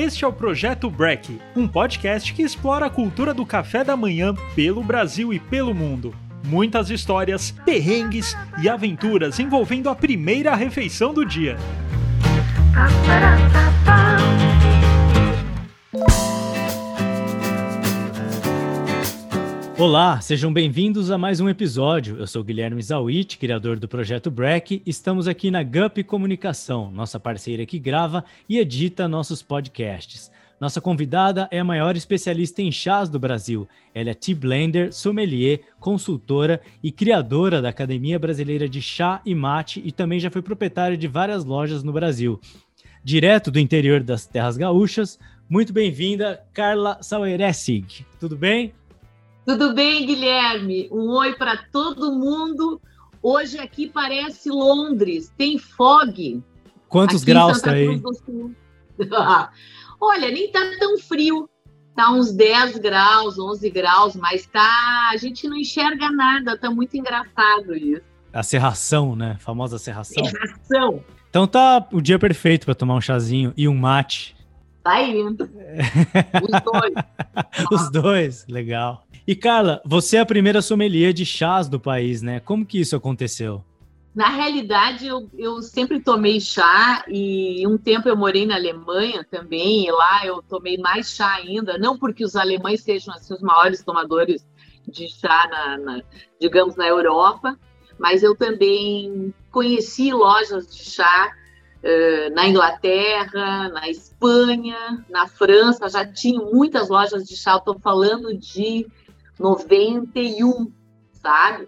Este é o Projeto Break, um podcast que explora a cultura do café da manhã pelo Brasil e pelo mundo. Muitas histórias, perrengues e aventuras envolvendo a primeira refeição do dia. Olá, sejam bem-vindos a mais um episódio. Eu sou Guilherme Zawit, criador do projeto Break. Estamos aqui na GUP Comunicação, nossa parceira que grava e edita nossos podcasts. Nossa convidada é a maior especialista em chás do Brasil. Ela é tea blender, sommelier, consultora e criadora da Academia Brasileira de Chá e Mate e também já foi proprietária de várias lojas no Brasil. Direto do interior das terras gaúchas, muito bem-vinda, Carla Saueressig. Tudo bem? Tudo bem, Guilherme? Um oi para todo mundo. Hoje aqui parece Londres, tem fog. Quantos graus tá aí? Olha, nem tá tão frio. Tá uns 10 graus, 11 graus, mas tá, a gente não enxerga nada, tá muito engraçado isso. A serração, né? A famosa serração. Serração. Então tá o dia perfeito para tomar um chazinho e um mate. Tá indo. Os dois. Os dois, legal. E Carla, você é a primeira sommelier de chás do país, né? Como que isso aconteceu? Na realidade, eu, eu sempre tomei chá e um tempo eu morei na Alemanha também, e lá eu tomei mais chá ainda, não porque os alemães sejam assim, os maiores tomadores de chá, na, na, digamos, na Europa, mas eu também conheci lojas de chá uh, na Inglaterra, na Espanha, na França, já tinha muitas lojas de chá, estou falando de 91, sabe?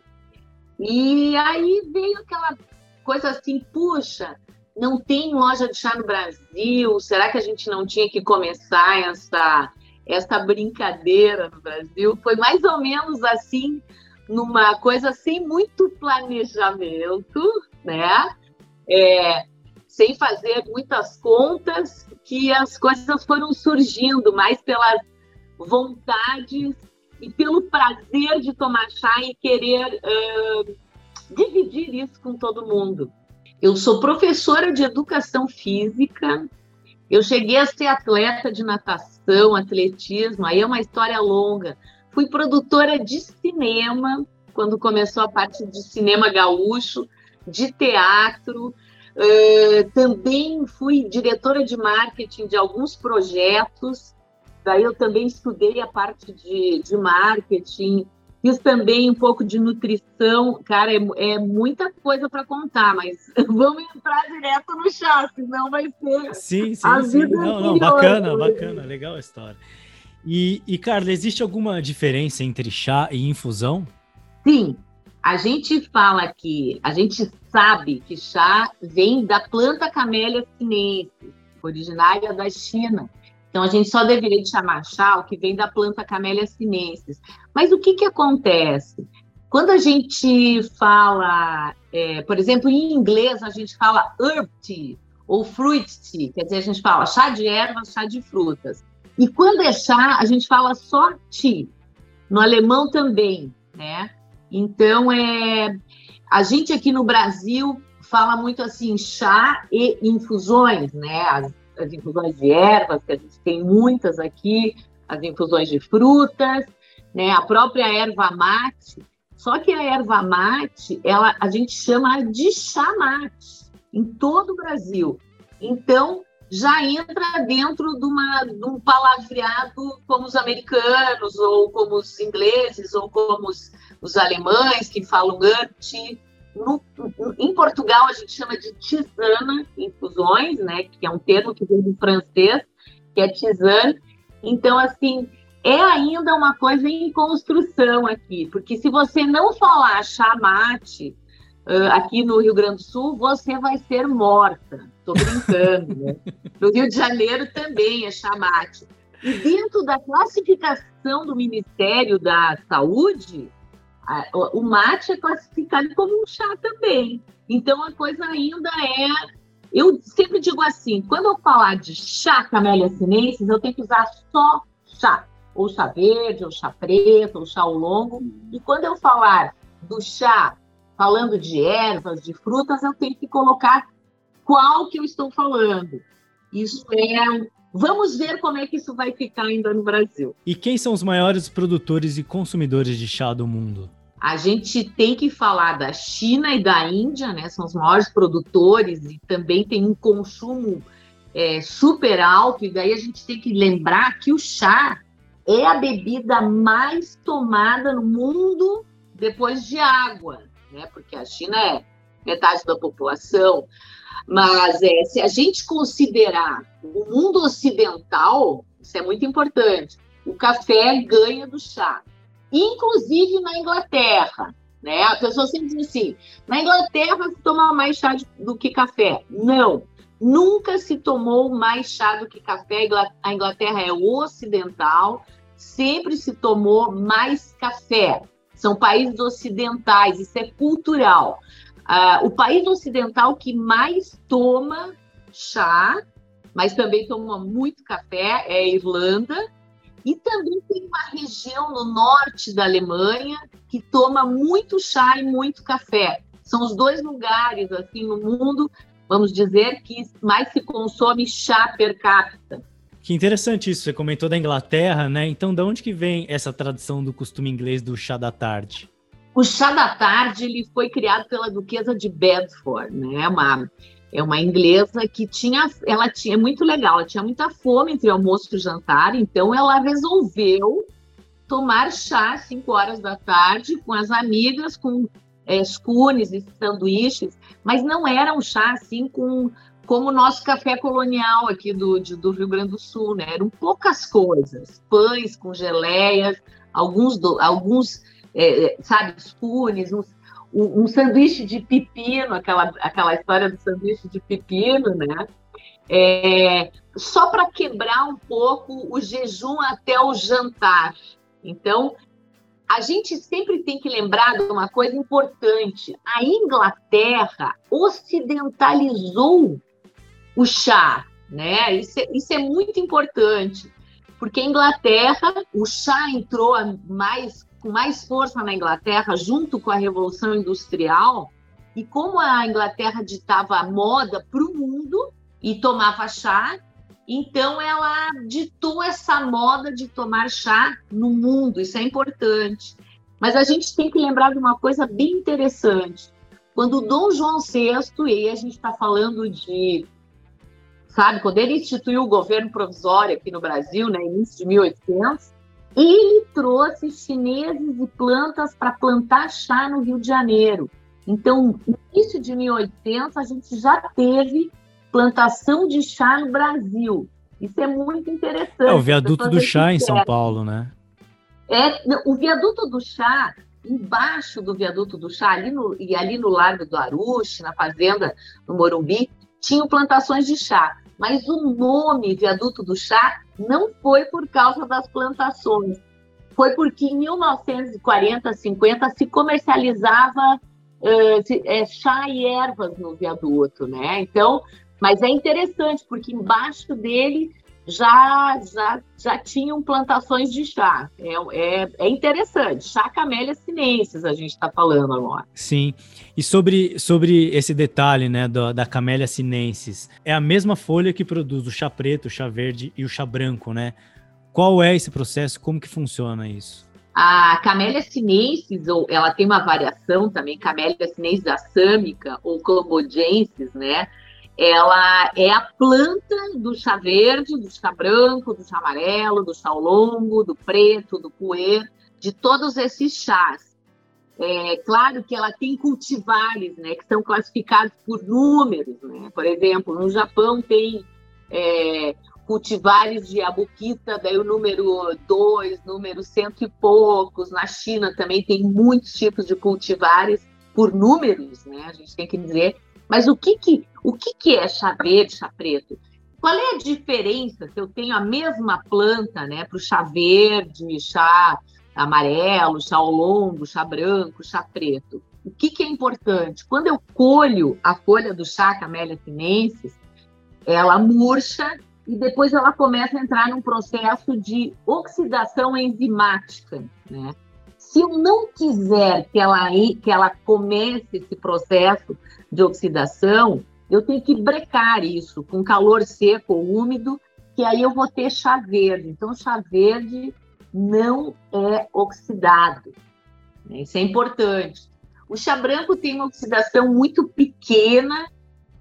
E aí veio aquela coisa assim, puxa, não tem loja de chá no Brasil, será que a gente não tinha que começar essa, essa brincadeira no Brasil? Foi mais ou menos assim, numa coisa sem muito planejamento, né? É, sem fazer muitas contas, que as coisas foram surgindo mais pelas vontades e pelo prazer de tomar chá e querer uh, dividir isso com todo mundo. Eu sou professora de educação física, eu cheguei a ser atleta de natação, atletismo, aí é uma história longa. Fui produtora de cinema, quando começou a parte de cinema gaúcho, de teatro. Uh, também fui diretora de marketing de alguns projetos Daí eu também estudei a parte de, de marketing, fiz também um pouco de nutrição. Cara, é, é muita coisa para contar, mas vamos entrar direto no chá, senão vai ser. Sim, sim, a sim. Vida não, não, bacana, bacana, legal a história. E, e, Carla, existe alguma diferença entre chá e infusão? Sim, a gente fala que a gente sabe que chá vem da planta Camellia sinensis, originária da China. Então, a gente só deveria chamar chá o que vem da planta Camellia sinensis. Mas o que, que acontece? Quando a gente fala, é, por exemplo, em inglês, a gente fala herb tea ou fruit tea, quer dizer, a gente fala chá de ervas, chá de frutas. E quando é chá, a gente fala só tea. No alemão também, né? Então, é, a gente aqui no Brasil fala muito assim, chá e infusões, né? As infusões de ervas, que a gente tem muitas aqui, as infusões de frutas, né, a própria erva mate. Só que a erva mate, ela, a gente chama de chá mate em todo o Brasil. Então, já entra dentro de, uma, de um palavreado como os americanos, ou como os ingleses, ou como os, os alemães, que falam tea, no, em Portugal, a gente chama de tisana infusões, né? Que é um termo que vem do francês, que é tisane. Então, assim, é ainda uma coisa em construção aqui, porque se você não falar chamate uh, aqui no Rio Grande do Sul, você vai ser morta. Estou brincando, né? No Rio de Janeiro também é chamate. E dentro da classificação do Ministério da Saúde, o mate é classificado como um chá também. Então a coisa ainda é. Eu sempre digo assim: quando eu falar de chá camélia sinensis, eu tenho que usar só chá, ou chá verde, ou chá preto, ou chá longo. E quando eu falar do chá, falando de ervas, de frutas, eu tenho que colocar qual que eu estou falando. Isso é Vamos ver como é que isso vai ficar ainda no Brasil. E quem são os maiores produtores e consumidores de chá do mundo? A gente tem que falar da China e da Índia, né? São os maiores produtores e também tem um consumo é, super alto. E daí a gente tem que lembrar que o chá é a bebida mais tomada no mundo depois de água, né? Porque a China é metade da população. Mas é, se a gente considerar o mundo ocidental, isso é muito importante, o café ganha do chá. Inclusive na Inglaterra. Né? A pessoa sempre diz assim: na Inglaterra se toma mais chá do que café. Não, nunca se tomou mais chá do que café. A Inglaterra é ocidental, sempre se tomou mais café. São países ocidentais, isso é cultural. Uh, o país ocidental que mais toma chá, mas também toma muito café, é a Irlanda. E também tem uma região no norte da Alemanha que toma muito chá e muito café. São os dois lugares assim no mundo, vamos dizer, que mais se consome chá per capita. Que interessante isso. Você comentou da Inglaterra, né? Então, de onde que vem essa tradição do costume inglês do chá da tarde? O chá da tarde ele foi criado pela duquesa de Bedford, né? Uma, é uma inglesa que tinha, ela tinha é muito legal, ela tinha muita fome entre almoço e jantar, então ela resolveu tomar chá às 5 horas da tarde com as amigas, com é, scones e sanduíches, mas não era um chá assim com como o nosso café colonial aqui do, de, do Rio Grande do Sul, né? Eram poucas coisas, pães com geleias, alguns, do, alguns é, é, sabe, os punes, um, um, sanduíche de pepino, aquela, aquela história do sanduíche de pepino, né? É, só para quebrar um pouco o jejum até o jantar. Então, a gente sempre tem que lembrar de uma coisa importante: a Inglaterra ocidentalizou o chá, né? Isso é, isso é muito importante, porque a Inglaterra, o chá entrou mais com mais força na Inglaterra, junto com a Revolução Industrial, e como a Inglaterra ditava a moda para o mundo e tomava chá, então ela ditou essa moda de tomar chá no mundo, isso é importante. Mas a gente tem que lembrar de uma coisa bem interessante. Quando Dom João VI, e aí a gente está falando de, sabe, quando ele instituiu o governo provisório aqui no Brasil, né, início de 1800, ele trouxe chineses e plantas para plantar chá no Rio de Janeiro. Então, no início de 1800, a gente já teve plantação de chá no Brasil. Isso é muito interessante. É o viaduto do chá em São Paulo, né? É, o viaduto do chá, embaixo do viaduto do chá, ali no, e ali no Largo do Aruche, na fazenda no Morumbi, tinham plantações de chá. Mas o nome viaduto do chá não foi por causa das plantações, foi porque em 1940, 50 se comercializava uh, se, é, chá e ervas no viaduto, né? Então, mas é interessante porque embaixo dele já, já, já tinham plantações de chá. É, é, é interessante. Chá Camélia sinensis, a gente está falando agora. Sim. E sobre, sobre esse detalhe né, do, da Camélia sinensis, é a mesma folha que produz o chá preto, o chá verde e o chá branco, né? Qual é esse processo? Como que funciona isso? A Camélia sinensis, ou ela tem uma variação também, Camélia sinensis assâmica ou cambojensis, né? Ela é a planta do chá verde, do chá branco, do chá amarelo, do chá longo, do preto, do puer, de todos esses chás. É claro que ela tem cultivares, né, que são classificados por números, né? Por exemplo, no Japão tem é, cultivares de abuquita, daí o número 2, número cento e poucos. Na China também tem muitos tipos de cultivares por números, né? A gente tem que dizer mas o que, que, o que, que é chá verde, chá preto? Qual é a diferença se eu tenho a mesma planta né, para o chá verde, chá amarelo, chá longo, chá branco, chá preto? O que, que é importante? Quando eu colho a folha do chá Camellia sinensis, ela murcha e depois ela começa a entrar num processo de oxidação enzimática. Né? Se eu não quiser que ela, que ela comece esse processo de oxidação, eu tenho que brecar isso com calor seco ou úmido que aí eu vou ter chá verde. Então, chá verde não é oxidado. Né? Isso é importante. O chá branco tem uma oxidação muito pequena,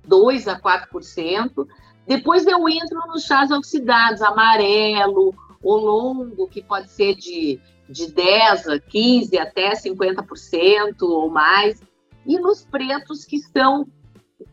2 a 4%. Depois eu entro nos chás oxidados, amarelo, o longo, que pode ser de, de 10 a 15 até 50% ou mais. E nos pretos que são,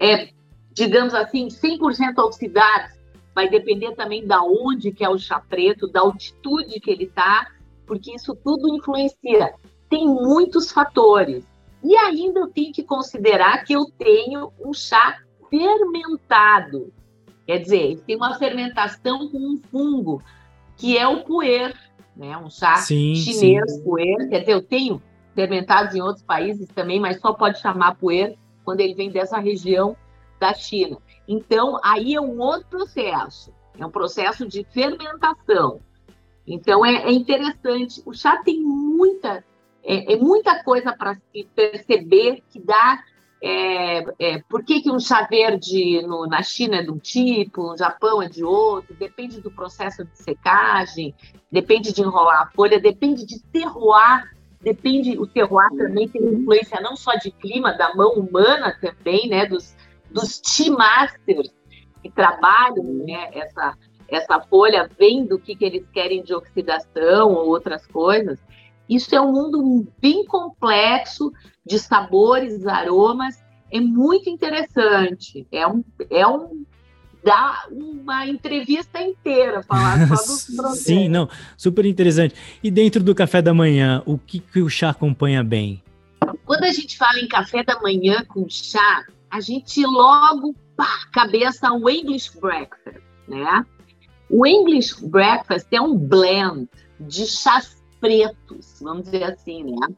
é, digamos assim, 100% oxidados, vai depender também da onde que é o chá preto, da altitude que ele está, porque isso tudo influencia. Tem muitos fatores. E ainda eu tenho que considerar que eu tenho um chá fermentado. Quer dizer, tem uma fermentação com um fungo, que é o puer, né? Um chá sim, chinês sim. puer. Quer dizer, eu tenho fermentados em outros países também, mas só pode chamar puer quando ele vem dessa região da China. Então, aí é um outro processo, é um processo de fermentação. Então, é, é interessante. O chá tem muita, é, é muita coisa para se perceber que dá. É, é, por que, que um chá verde no, na China é de um tipo, no Japão é de outro, depende do processo de secagem, depende de enrolar a folha, depende de terroir, depende, o terroir também tem influência não só de clima, da mão humana também, né, dos, dos tea masters que trabalham né, essa, essa folha, vendo o que, que eles querem de oxidação ou outras coisas. Isso é um mundo bem complexo de sabores, aromas, é muito interessante. É um, é um dá uma entrevista inteira falar só dos produtos. Sim, não, super interessante. E dentro do café da manhã, o que, que o chá acompanha bem? Quando a gente fala em café da manhã com chá, a gente logo, pá, cabeça o English Breakfast, né? O English Breakfast é um blend de chás pretos, vamos dizer assim, né?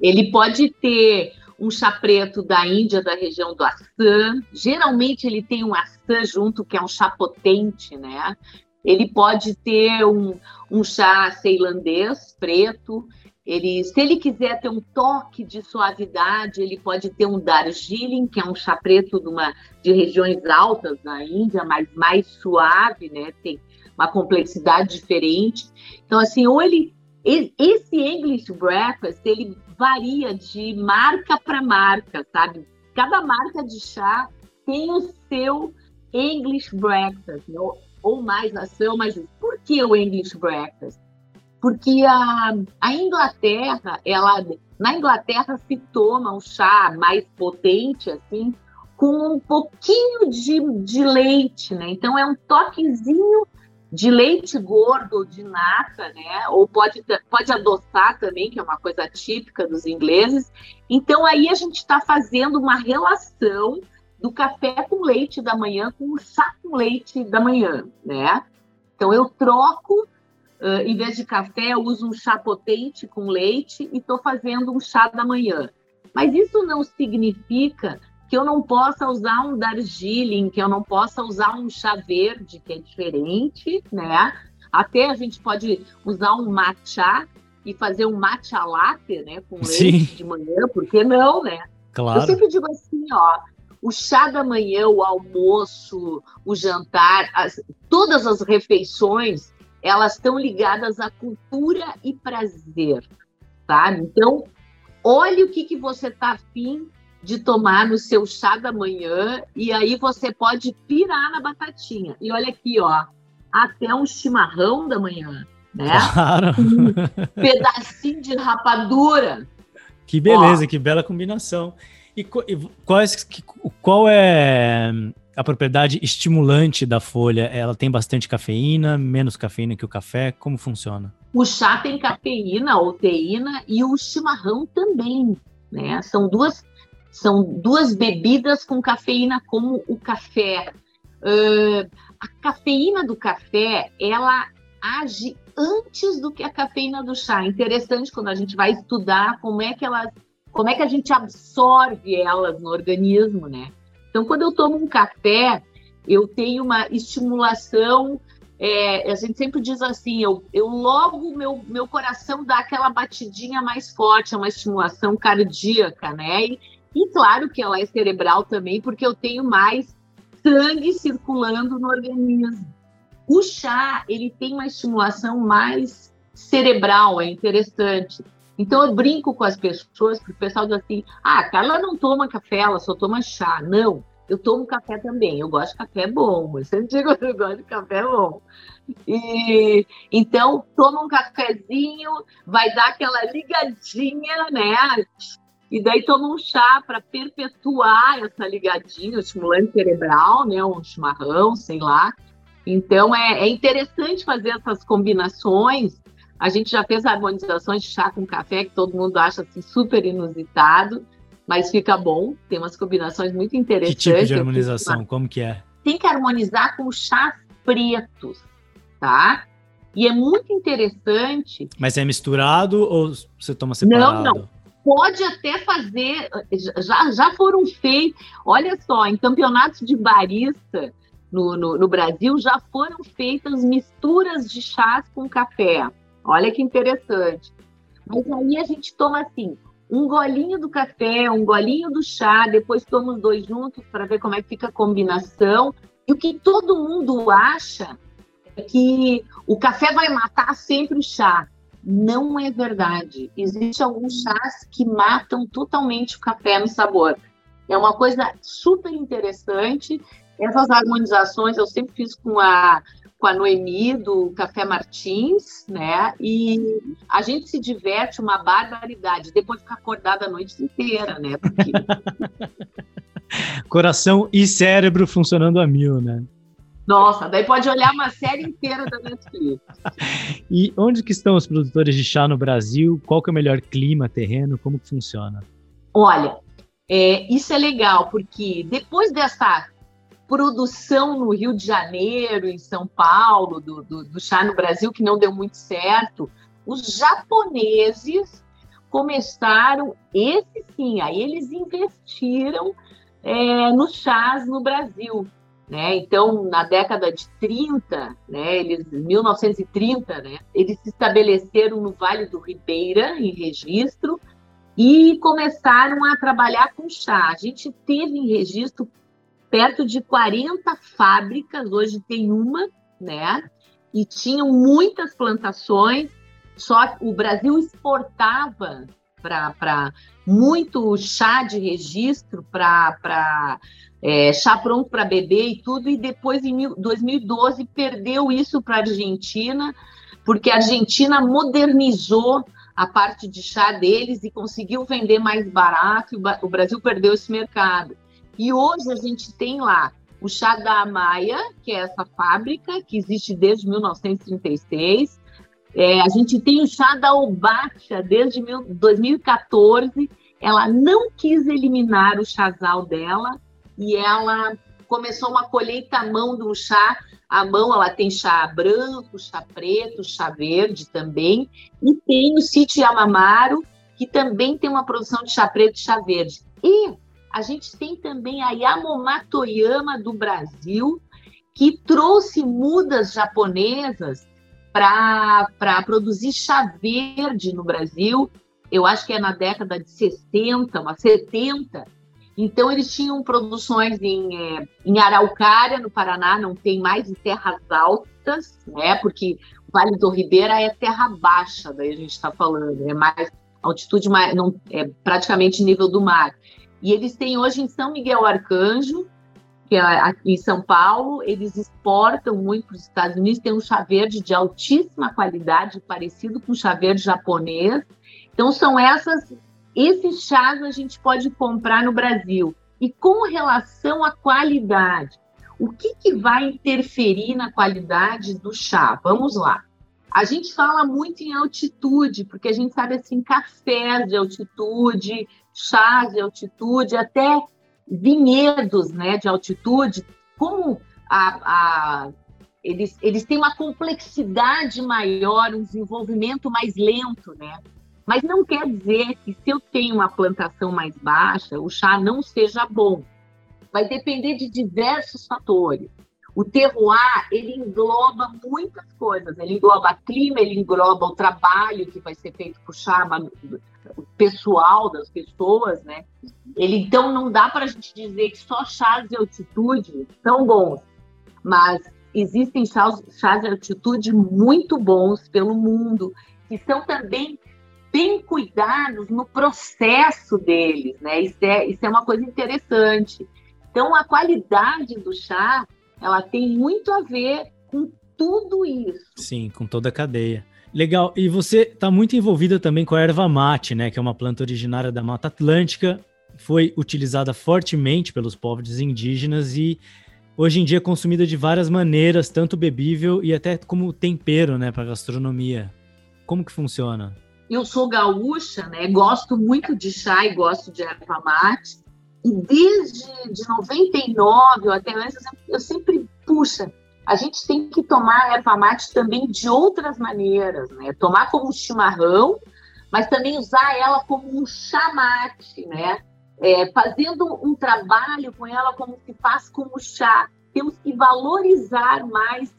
Ele pode ter um chá preto da Índia, da região do Assam. Geralmente ele tem um Assam junto, que é um chá potente, né? Ele pode ter um, um chá ceilandês preto. Ele, se ele quiser ter um toque de suavidade, ele pode ter um Darjeeling, que é um chá preto de, uma, de regiões altas da Índia, mas mais suave, né? Tem uma complexidade diferente. Então, assim, ou ele. Esse English Breakfast, ele varia de marca para marca, sabe? Cada marca de chá tem o seu English Breakfast, né? ou, mais ação, mas por que o English Breakfast? Porque a, a Inglaterra, ela, na Inglaterra se toma um chá mais potente, assim, com um pouquinho de, de leite, né? Então é um toquezinho de leite gordo de nata, né? Ou pode, pode adoçar também, que é uma coisa típica dos ingleses. Então aí a gente está fazendo uma relação do café com leite da manhã com o chá com leite da manhã, né? Então eu troco Uh, em vez de café, eu uso um chá potente com leite e estou fazendo um chá da manhã. Mas isso não significa que eu não possa usar um Darjeeling, que eu não possa usar um chá verde, que é diferente, né? Até a gente pode usar um matcha e fazer um matcha latte, né? Com leite Sim. de manhã, por que não, né? Claro. Eu sempre digo assim, ó, o chá da manhã, o almoço, o jantar, as, todas as refeições elas estão ligadas à cultura e prazer, tá? Então, olhe o que, que você está afim de tomar no seu chá da manhã e aí você pode pirar na batatinha. E olha aqui, ó, até um chimarrão da manhã, né? Claro. Um pedacinho de rapadura. Que beleza, ó. que bela combinação. E é, qual é a propriedade estimulante da folha, ela tem bastante cafeína, menos cafeína que o café? Como funciona? O chá tem cafeína ou teína e o chimarrão também, né? São duas, são duas bebidas com cafeína como o café. Uh, a cafeína do café, ela age antes do que a cafeína do chá. Interessante quando a gente vai estudar como é que elas, como é que a gente absorve elas no organismo, né? Então, quando eu tomo um café, eu tenho uma estimulação. É, a gente sempre diz assim, eu, eu logo meu, meu coração dá aquela batidinha mais forte, é uma estimulação cardíaca, né? E, e claro que ela é cerebral também, porque eu tenho mais sangue circulando no organismo. O chá, ele tem uma estimulação mais cerebral, é interessante. Então eu brinco com as pessoas, porque o pessoal diz assim: ah, Carla não toma café, ela só toma chá. Não, eu tomo café também. Eu gosto de café bom. Eu sempre digo que eu gosto de café bom. E, então, toma um cafezinho, vai dar aquela ligadinha, né? E daí toma um chá para perpetuar essa ligadinha, o estimulante cerebral, né? Um chimarrão, sei lá. Então, é, é interessante fazer essas combinações a gente já fez harmonizações de chá com café, que todo mundo acha assim, super inusitado, mas fica bom. Tem umas combinações muito interessantes. Que tipo de harmonização? Como que é? Tem que harmonizar com chás pretos, tá? E é muito interessante. Mas é misturado ou você toma separado? Não, não. Pode até fazer. Já, já foram feitos. Olha só, em campeonatos de barista no, no, no Brasil já foram feitas misturas de chás com café. Olha que interessante. Mas aí a gente toma assim, um golinho do café, um golinho do chá, depois toma os dois juntos para ver como é que fica a combinação. E o que todo mundo acha é que o café vai matar sempre o chá. Não é verdade. Existem alguns chás que matam totalmente o café no sabor. É uma coisa super interessante. Essas harmonizações eu sempre fiz com a com a Noemi do Café Martins, né? E a gente se diverte uma barbaridade. Depois ficar acordada a noite inteira, né? Porque... Coração e cérebro funcionando a mil, né? Nossa, daí pode olhar uma série inteira da Netflix. e onde que estão os produtores de chá no Brasil? Qual que é o melhor clima, terreno? Como que funciona? Olha, é, isso é legal, porque depois dessa produção no Rio de Janeiro, em São Paulo, do, do, do chá no Brasil, que não deu muito certo, os japoneses começaram, esse sim, aí eles investiram é, nos chás no Brasil. Né? Então, na década de 30, né, eles, 1930, né, eles se estabeleceram no Vale do Ribeira, em registro, e começaram a trabalhar com chá. A gente teve em registro perto de 40 fábricas, hoje tem uma, né? E tinham muitas plantações, só o Brasil exportava para muito chá de registro, para é, chá pronto para beber e tudo, e depois, em 2012, perdeu isso para a Argentina, porque a Argentina modernizou a parte de chá deles e conseguiu vender mais barato, e o Brasil perdeu esse mercado. E hoje a gente tem lá o chá da Amaia, que é essa fábrica que existe desde 1936. É, a gente tem o chá da Obacha desde 2014. Ela não quis eliminar o chazal dela e ela começou uma colheita à mão do chá. A mão ela tem chá branco, chá preto, chá verde também. E tem o sítio Yamamaro, que também tem uma produção de chá preto e chá verde. E a gente tem também a Yamoma Toyama do Brasil, que trouxe mudas japonesas para produzir chá verde no Brasil. Eu acho que é na década de 60, uma 70. Então, eles tinham produções em, é, em Araucária, no Paraná, não tem mais em terras altas, né? Porque o Vale do Ribeira é terra baixa, daí a gente está falando, é mais altitude, mais, não, é praticamente nível do mar. E eles têm hoje em São Miguel Arcanjo, que é aqui em São Paulo, eles exportam muito para os Estados Unidos, tem um chá verde de altíssima qualidade, parecido com o chá verde japonês. Então, são essas, esses chás a gente pode comprar no Brasil. E com relação à qualidade, o que, que vai interferir na qualidade do chá? Vamos lá. A gente fala muito em altitude, porque a gente sabe assim, cafés de altitude, chás de altitude, até vinhedos né, de altitude, como a, a, eles, eles têm uma complexidade maior, um desenvolvimento mais lento, né? Mas não quer dizer que se eu tenho uma plantação mais baixa, o chá não seja bom. Vai depender de diversos fatores. O terroir, ele engloba muitas coisas. Ele engloba clima, ele engloba o trabalho que vai ser feito por chá, pessoal das pessoas, né? Ele então não dá para a gente dizer que só chás de altitude são bons, mas existem chás, chás de altitude muito bons pelo mundo, que são também bem cuidados no processo deles, né? Isso é, isso é uma coisa interessante. Então, a qualidade do chá, ela tem muito a ver com tudo isso. Sim, com toda a cadeia. Legal. E você está muito envolvida também com a erva mate, né? Que é uma planta originária da Mata Atlântica, foi utilizada fortemente pelos povos indígenas e hoje em dia é consumida de várias maneiras, tanto bebível e até como tempero, né, para gastronomia. Como que funciona? Eu sou gaúcha, né? Gosto muito de chá e gosto de erva mate. E desde de 99 ou até antes, eu sempre, puxa, a gente tem que tomar erva mate também de outras maneiras, né? Tomar como chimarrão, mas também usar ela como um chá mate, né? É, fazendo um trabalho com ela como se faz com o chá. Temos que valorizar mais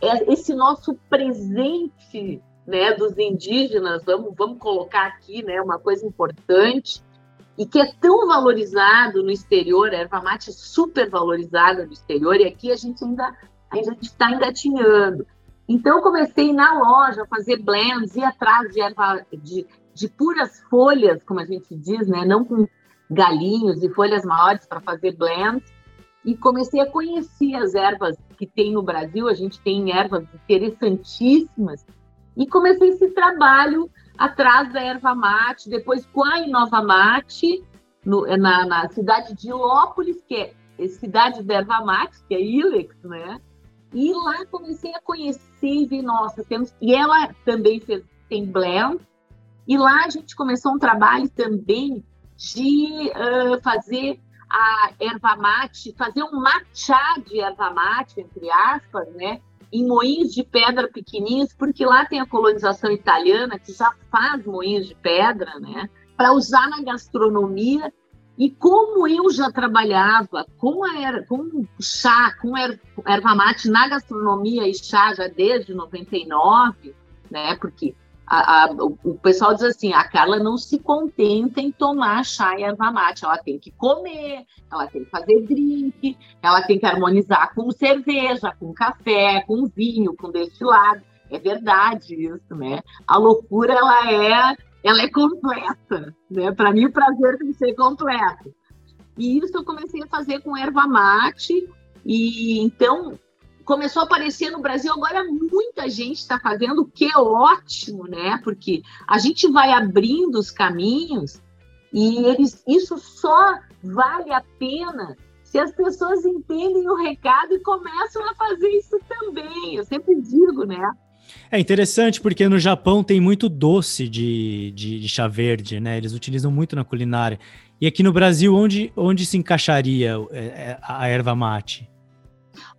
esse nosso presente né, dos indígenas, vamos, vamos colocar aqui né, uma coisa importante, e que é tão valorizado no exterior, a erva mate é super valorizada no exterior, e aqui a gente ainda a gente está engatinhando. Então, comecei na loja a fazer blends, ir atrás de erva, de, de puras folhas, como a gente diz, né? não com galinhos e folhas maiores para fazer blends, e comecei a conhecer as ervas que tem no Brasil. A gente tem ervas interessantíssimas, e comecei esse trabalho atrás da erva mate, depois com a Inova Mate, no, na, na, cidade de Ilópolis, que é cidade da erva mate, que é Ilex, né? E lá comecei a conhecer e nossa, temos. E ela também fez, tem blend. E lá a gente começou um trabalho também de uh, fazer a erva mate, fazer um matcha de erva mate, entre aspas, né? Em moinhos de pedra pequenininhos, porque lá tem a colonização italiana que já faz moinhos de pedra, né? Para usar na gastronomia e como eu já trabalhava com, a, com chá, com er, erva mate na gastronomia e chá já desde 99, né? Porque a, a, o, pessoal diz assim, a Carla não se contenta em tomar chá e erva mate, ela tem que comer, ela tem que fazer drink, ela tem que harmonizar com cerveja, com café, com vinho, com destilado. É verdade isso, né? A loucura, ela é ela é completa, né? Para mim, o prazer tem que ser completo. E isso eu comecei a fazer com erva mate, e então começou a aparecer no Brasil. Agora muita gente está fazendo, o que é ótimo, né? Porque a gente vai abrindo os caminhos e eles, isso só vale a pena se as pessoas entendem o recado e começam a fazer isso também. Eu sempre digo, né? É interessante porque no Japão tem muito doce de, de, de, chá verde, né? Eles utilizam muito na culinária. E aqui no Brasil, onde, onde se encaixaria é, é, a erva mate?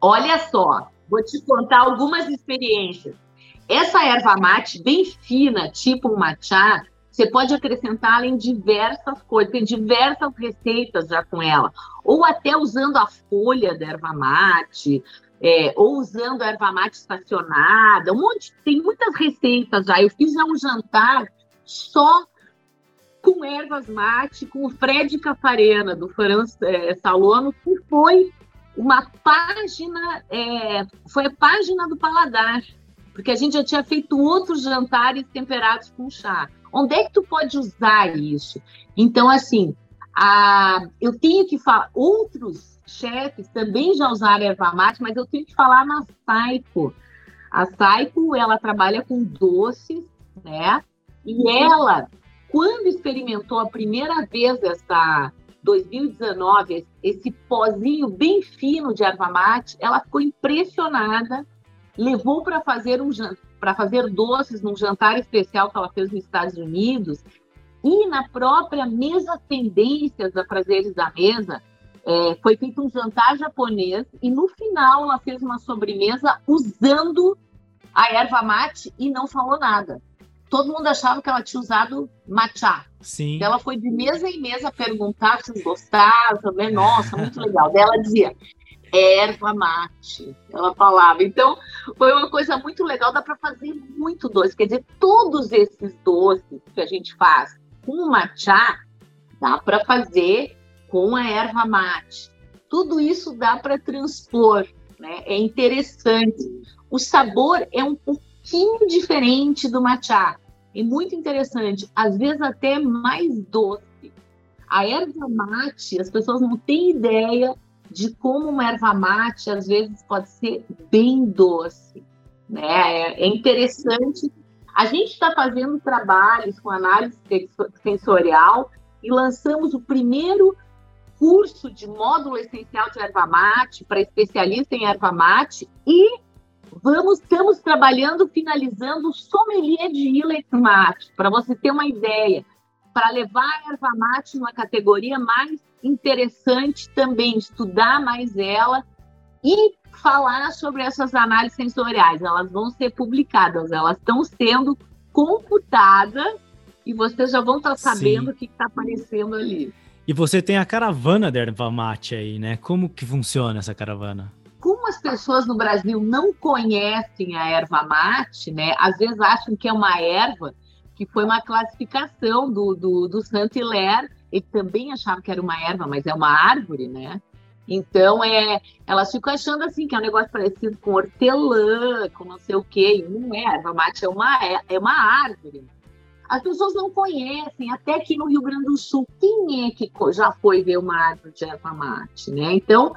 Olha só, vou te contar algumas experiências. Essa erva mate bem fina, tipo um matcha, você pode acrescentar em diversas coisas, tem diversas receitas já com ela. Ou até usando a folha da erva mate, é, ou usando erva mate estacionada, um monte, tem muitas receitas já. Eu fiz já um jantar só com ervas mate, com o Fred Cafarena, do Franz é, Salono, que foi uma página, é, foi a página do paladar, porque a gente já tinha feito outros jantares temperados com chá. Onde é que tu pode usar isso? Então, assim, a, eu tenho que falar, outros chefes também já usaram erva mate, mas eu tenho que falar na Saiko. A Saiko, ela trabalha com doces, né? E ela, quando experimentou a primeira vez essa 2019, esse pozinho bem fino de erva mate, ela ficou impressionada, levou para fazer um para fazer doces num jantar especial que ela fez nos Estados Unidos e na própria mesa tendências da Prazeres da Mesa, é, foi feito um jantar japonês e no final ela fez uma sobremesa usando a erva mate e não falou nada. Todo mundo achava que ela tinha usado matcha. Sim. Ela foi de mesa em mesa perguntar se gostavam também. Nossa, muito legal. Daí ela dizia erva mate. Ela falava. Então, foi uma coisa muito legal. Dá para fazer muito doce. Quer dizer, todos esses doces que a gente faz com matcha, dá para fazer com a erva mate. Tudo isso dá para transpor né? É interessante. O sabor é um pouquinho diferente do matcha. É muito interessante, às vezes até mais doce. A erva mate, as pessoas não têm ideia de como uma erva mate às vezes pode ser bem doce. Né? É, é interessante. A gente está fazendo trabalhos com análise sensorial e lançamos o primeiro curso de módulo essencial de erva mate para especialista em erva mate e vamos estamos trabalhando finalizando o sommelier de Ilha Mate para você ter uma ideia para levar a erva mate numa categoria mais interessante também, estudar mais ela e falar sobre essas análises sensoriais. Elas vão ser publicadas, elas estão sendo computadas e vocês já vão estar sabendo Sim. o que está aparecendo ali. E você tem a caravana da erva mate aí, né? Como que funciona essa caravana? Como as pessoas no Brasil não conhecem a erva mate, né? Às vezes acham que é uma erva que foi uma classificação do, do, do Saint-Hilaire. Ele também achava que era uma erva, mas é uma árvore, né? Então, é, elas ficam achando assim que é um negócio parecido com hortelã, com não sei o quê. E não é, erva mate é uma, é, é uma árvore. As pessoas não conhecem, até aqui no Rio Grande do Sul, quem é que já foi ver uma árvore de erva mate, né? Então,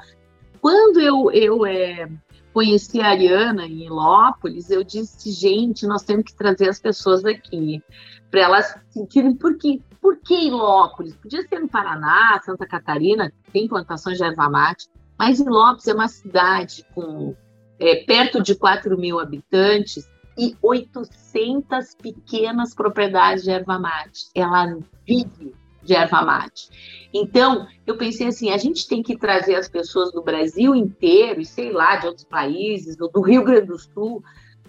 quando eu, eu é, conheci a Ariana em Ilópolis, eu disse, gente, nós temos que trazer as pessoas aqui, para elas sentirem por quê? Por que Ilópolis? Podia ser no Paraná, Santa Catarina, tem plantações de erva mate, mas Ilópolis é uma cidade com é, perto de 4 mil habitantes e 800 pequenas propriedades de erva mate. Ela vive de erva mate. Então, eu pensei assim, a gente tem que trazer as pessoas do Brasil inteiro, e sei lá, de outros países, do Rio Grande do Sul,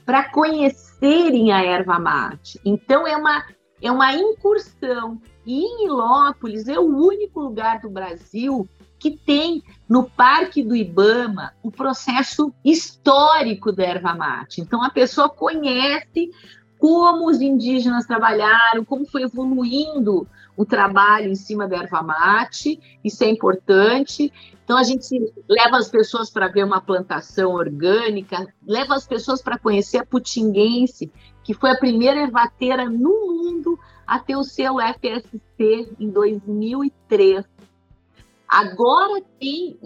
para conhecerem a erva mate. Então, é uma, é uma incursão. E em Ilópolis é o único lugar do Brasil que tem no Parque do Ibama o processo histórico da erva mate. Então, a pessoa conhece como os indígenas trabalharam, como foi evoluindo o trabalho em cima da erva mate, isso é importante. Então, a gente leva as pessoas para ver uma plantação orgânica, leva as pessoas para conhecer a putinguense, que foi a primeira ervateira no mundo a ter o selo FSC em 2003. Agora tem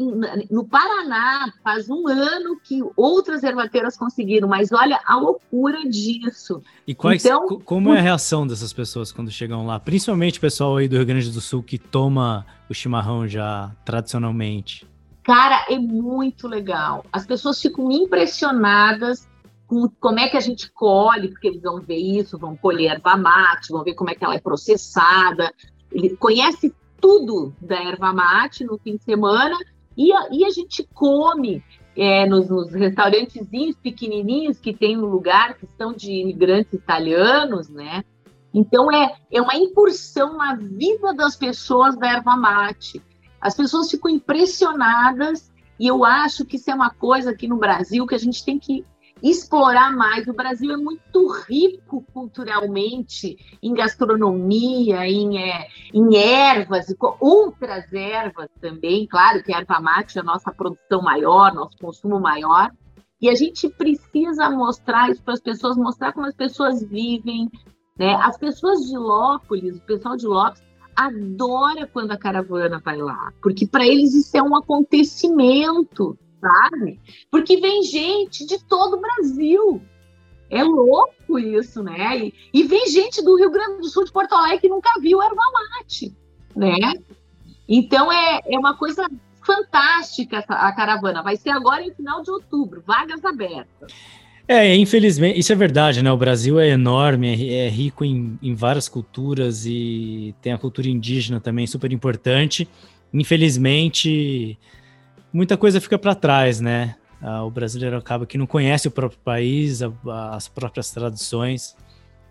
no Paraná, faz um ano que outras ervateiras conseguiram, mas olha a loucura disso. E quais, então, como é a reação dessas pessoas quando chegam lá? Principalmente o pessoal aí do Rio Grande do Sul que toma o chimarrão já tradicionalmente. Cara, é muito legal. As pessoas ficam impressionadas com como é que a gente colhe, porque eles vão ver isso, vão colher erva mate, vão ver como é que ela é processada. Ele conhece tudo da erva mate no fim de semana e a, e a gente come é, nos, nos restaurantezinhos pequenininhos que tem no lugar, que são de imigrantes italianos, né? Então é, é uma incursão na vida das pessoas da erva mate. As pessoas ficam impressionadas e eu acho que isso é uma coisa aqui no Brasil que a gente tem que explorar mais. O Brasil é muito rico culturalmente em gastronomia, em, é, em ervas, outras ervas também. Claro que a erva mate é a nossa produção maior, nosso consumo maior. E a gente precisa mostrar isso para as pessoas, mostrar como as pessoas vivem. Né? As pessoas de Lópolis, o pessoal de Lópolis, adora quando a caravana vai lá, porque para eles isso é um acontecimento sabe? Porque vem gente de todo o Brasil. É louco isso, né? E, e, vem gente do Rio Grande do Sul, de Porto Alegre, que nunca viu erva mate, né? Então é, é uma coisa fantástica a caravana. Vai ser agora em final de outubro, vagas abertas. É, infelizmente, isso é verdade, né? O Brasil é enorme, é, é rico em, em várias culturas e tem a cultura indígena também super importante. Infelizmente, muita coisa fica para trás, né? Ah, o brasileiro acaba que não conhece o próprio país, a, as próprias tradições.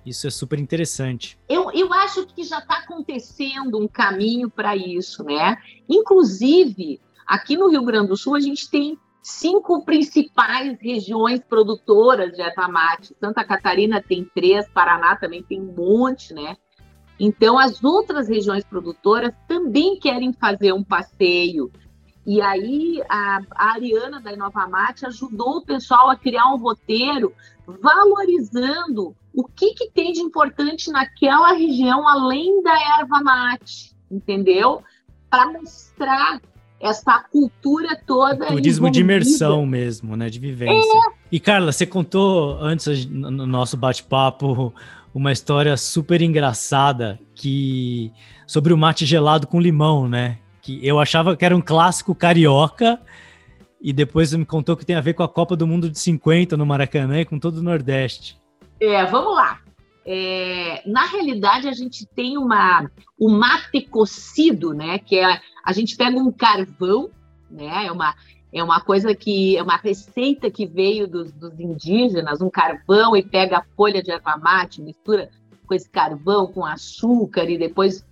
Isso é super interessante. Eu, eu acho que já está acontecendo um caminho para isso, né? Inclusive, aqui no Rio Grande do Sul, a gente tem cinco principais regiões produtoras de erva mate. Santa Catarina tem três, Paraná também tem um monte, né? Então, as outras regiões produtoras também querem fazer um passeio e aí a, a Ariana da Inova Mate ajudou o pessoal a criar um roteiro valorizando o que, que tem de importante naquela região, além da erva mate, entendeu? Para mostrar essa cultura toda. Turismo de imersão mesmo, né? De vivência. É. E Carla, você contou antes no nosso bate-papo uma história super engraçada que sobre o mate gelado com limão, né? Que eu achava que era um clássico carioca e depois me contou que tem a ver com a Copa do Mundo de 50 no Maracanã e com todo o Nordeste. É, vamos lá. É, na realidade, a gente tem uma, o mate cocido, né? Que é a gente pega um carvão, né? É uma, é uma coisa que é uma receita que veio dos, dos indígenas, um carvão e pega a folha de erva mate, mistura com esse carvão, com açúcar e depois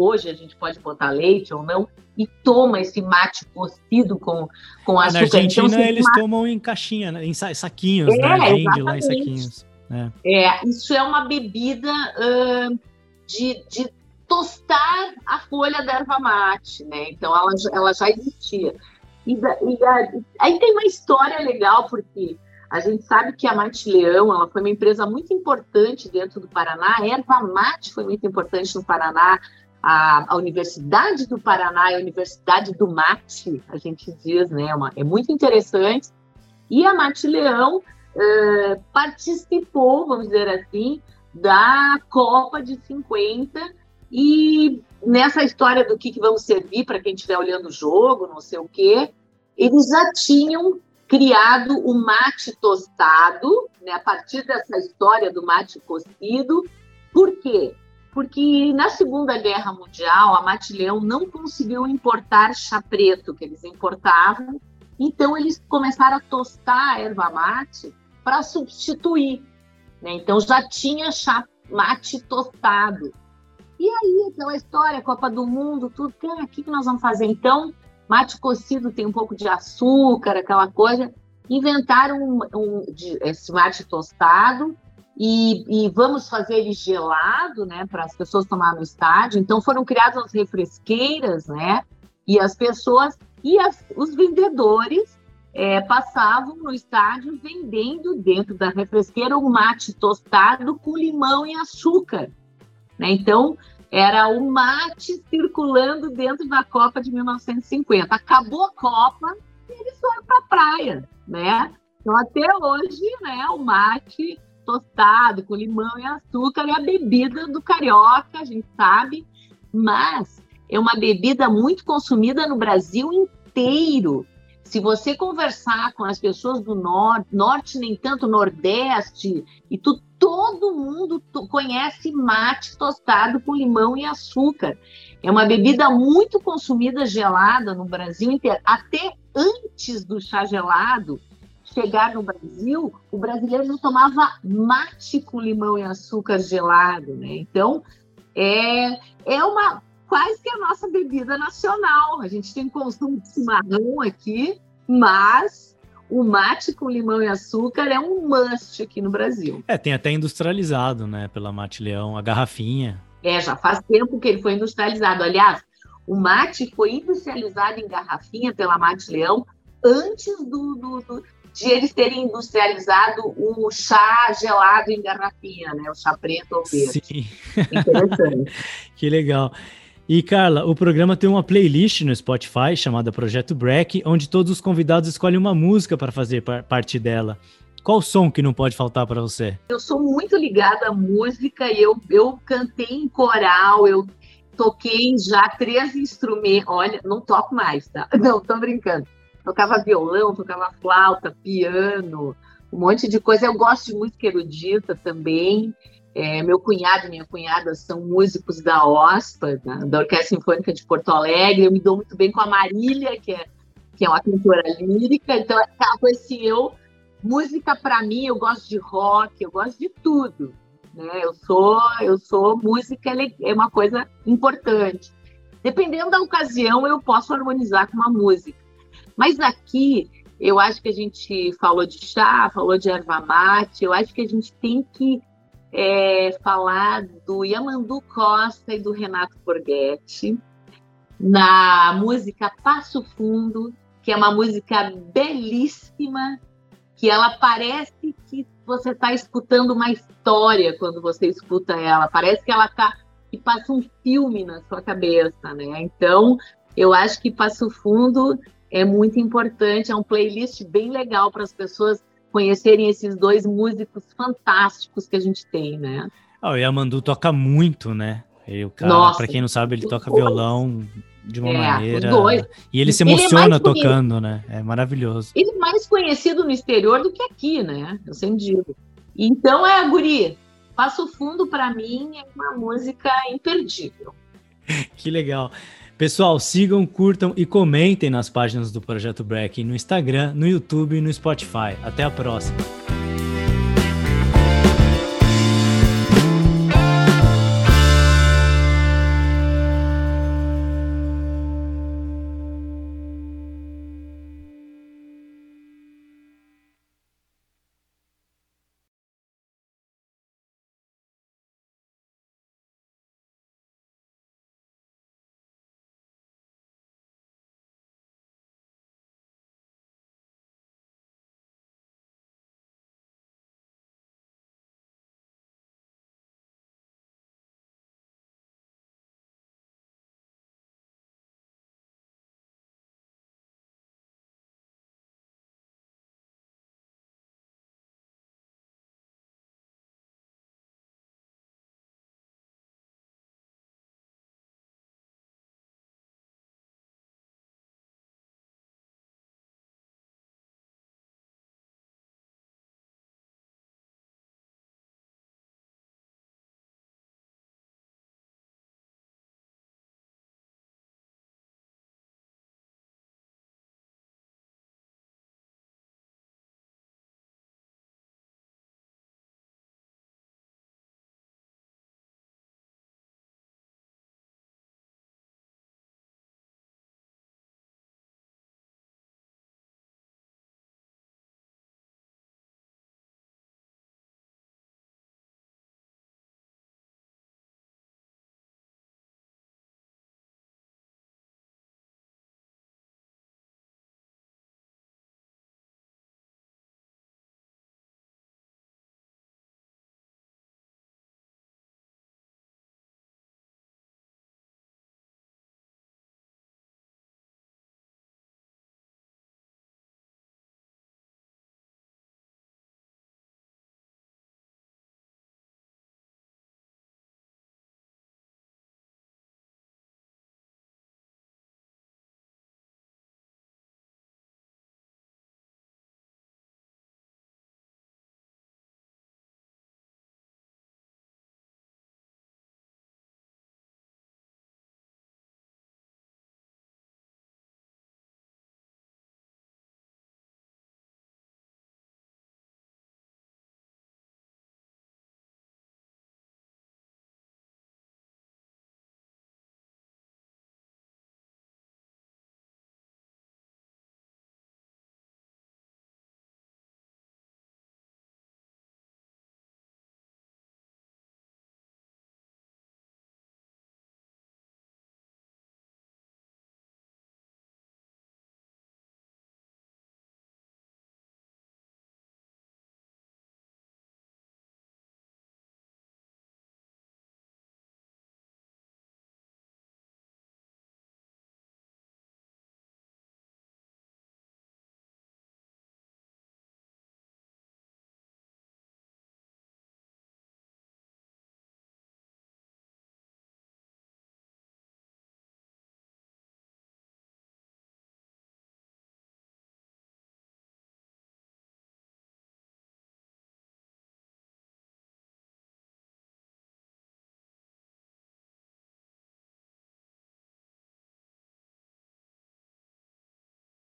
hoje a gente pode botar leite ou não e toma esse mate cocido com, com açúcar. Na Argentina então, eles mate... tomam em caixinha, né? em saquinhos, é, né? Vende lá em saquinhos. É. é, isso é uma bebida uh, de, de tostar a folha da erva mate, né? Então ela, ela já existia. E, e a, aí tem uma história legal, porque a gente sabe que a Mate Leão ela foi uma empresa muito importante dentro do Paraná, a erva mate foi muito importante no Paraná, a, a Universidade do Paraná a Universidade do Mate, a gente diz, né? É uma, é muito interessante. E a Mate Leão uh, participou, vamos dizer assim, da Copa de 50 e nessa história do que, que vamos servir para quem estiver olhando o jogo, não sei o quê, eles já tinham criado o mate tostado, né, a partir dessa história do mate cocido. Por quê? Porque na Segunda Guerra Mundial, a Mate Leão não conseguiu importar chá preto que eles importavam, então eles começaram a tostar a erva mate para substituir. Né? Então já tinha chá mate tostado. E aí, aquela história, Copa do Mundo, tudo, o que, que nós vamos fazer? Então, mate cocido tem um pouco de açúcar, aquela coisa. Inventaram um, um, esse mate tostado e, e, vamos fazer ele gelado, né, para as pessoas tomar no estádio. Então, foram criadas as refresqueiras, né, e as pessoas e as, os vendedores é, passavam no estádio vendendo dentro da refresqueira o mate tostado com limão e açúcar. Né? Então, era o mate circulando dentro da Copa de 1950. Acabou a Copa e eles foram para a praia, né? Então, até hoje, né, o mate tostado com limão e açúcar é a bebida do carioca, a gente sabe, mas é uma bebida muito consumida no Brasil inteiro. Se você conversar com as pessoas do norte, norte nem tanto, nordeste, e tu, todo mundo conhece mate tostado com limão e açúcar. É uma bebida muito consumida gelada no Brasil inteiro. Até antes do chá gelado chegar no Brasil, o brasileiro não tomava mate com limão e açúcar gelado, né? Então, é, é uma quase que a nossa bebida nacional. A gente tem consumo de chimarrão aqui, mas o mate com limão e açúcar é um must aqui no Brasil. É, tem até industrializado, né, pela Mate Leão, a garrafinha. É, já faz tempo que ele foi industrializado. Aliás, o mate foi industrializado em garrafinha pela Mate Leão antes do, do, do, de eles terem industrializado o chá gelado em garrafinha, né? O chá preto ou verde. Sim. Interessante. que legal. E Carla, o programa tem uma playlist no Spotify chamada Projeto Break, onde todos os convidados escolhem uma música para fazer parte dela. Qual som que não pode faltar para você? Eu sou muito ligada à música e eu, eu cantei em coral, eu toquei já três instrumentos. Olha, não toco mais, tá? Não, tô brincando. Tocava violão, tocava flauta, piano, um monte de coisa. Eu gosto de música erudita também. É, meu cunhado e minha cunhada são músicos da OSPA, da, da, Orquestra Sinfônica de Porto Alegre. Eu me dou muito bem com a Marília, que é, que é uma cantora lírica. Então, é aquela assim, eu... Música, para mim, eu gosto de rock, eu gosto de tudo. Né? Eu sou, eu sou música é uma coisa importante. Dependendo da ocasião, eu posso harmonizar com uma música. Mas aqui, eu acho que a gente falou de chá, falou de erva mate, eu acho que a gente tem que é, falar do Yamandu Costa e do Renato Borghetti, na música Passo Fundo, que é uma música belíssima, que ela parece que você está escutando uma história quando você escuta ela. Parece que ela tá que passa um filme na sua cabeça, né? Então, eu acho que Passo Fundo é muito importante, é um playlist bem legal para as pessoas conhecerem esses dois músicos fantásticos que a gente tem, né? Oh, e a Mandu toca muito, né? E o cara, para quem não sabe, ele toca violão de uma é, maneira. E ele se emociona ele é tocando, né? É maravilhoso. Ele é mais conhecido no exterior do que aqui, né? Eu sempre digo. Então é, Guri, Passo Fundo para mim é uma música imperdível. que legal. Pessoal, sigam, curtam e comentem nas páginas do Projeto Break no Instagram, no YouTube e no Spotify. Até a próxima.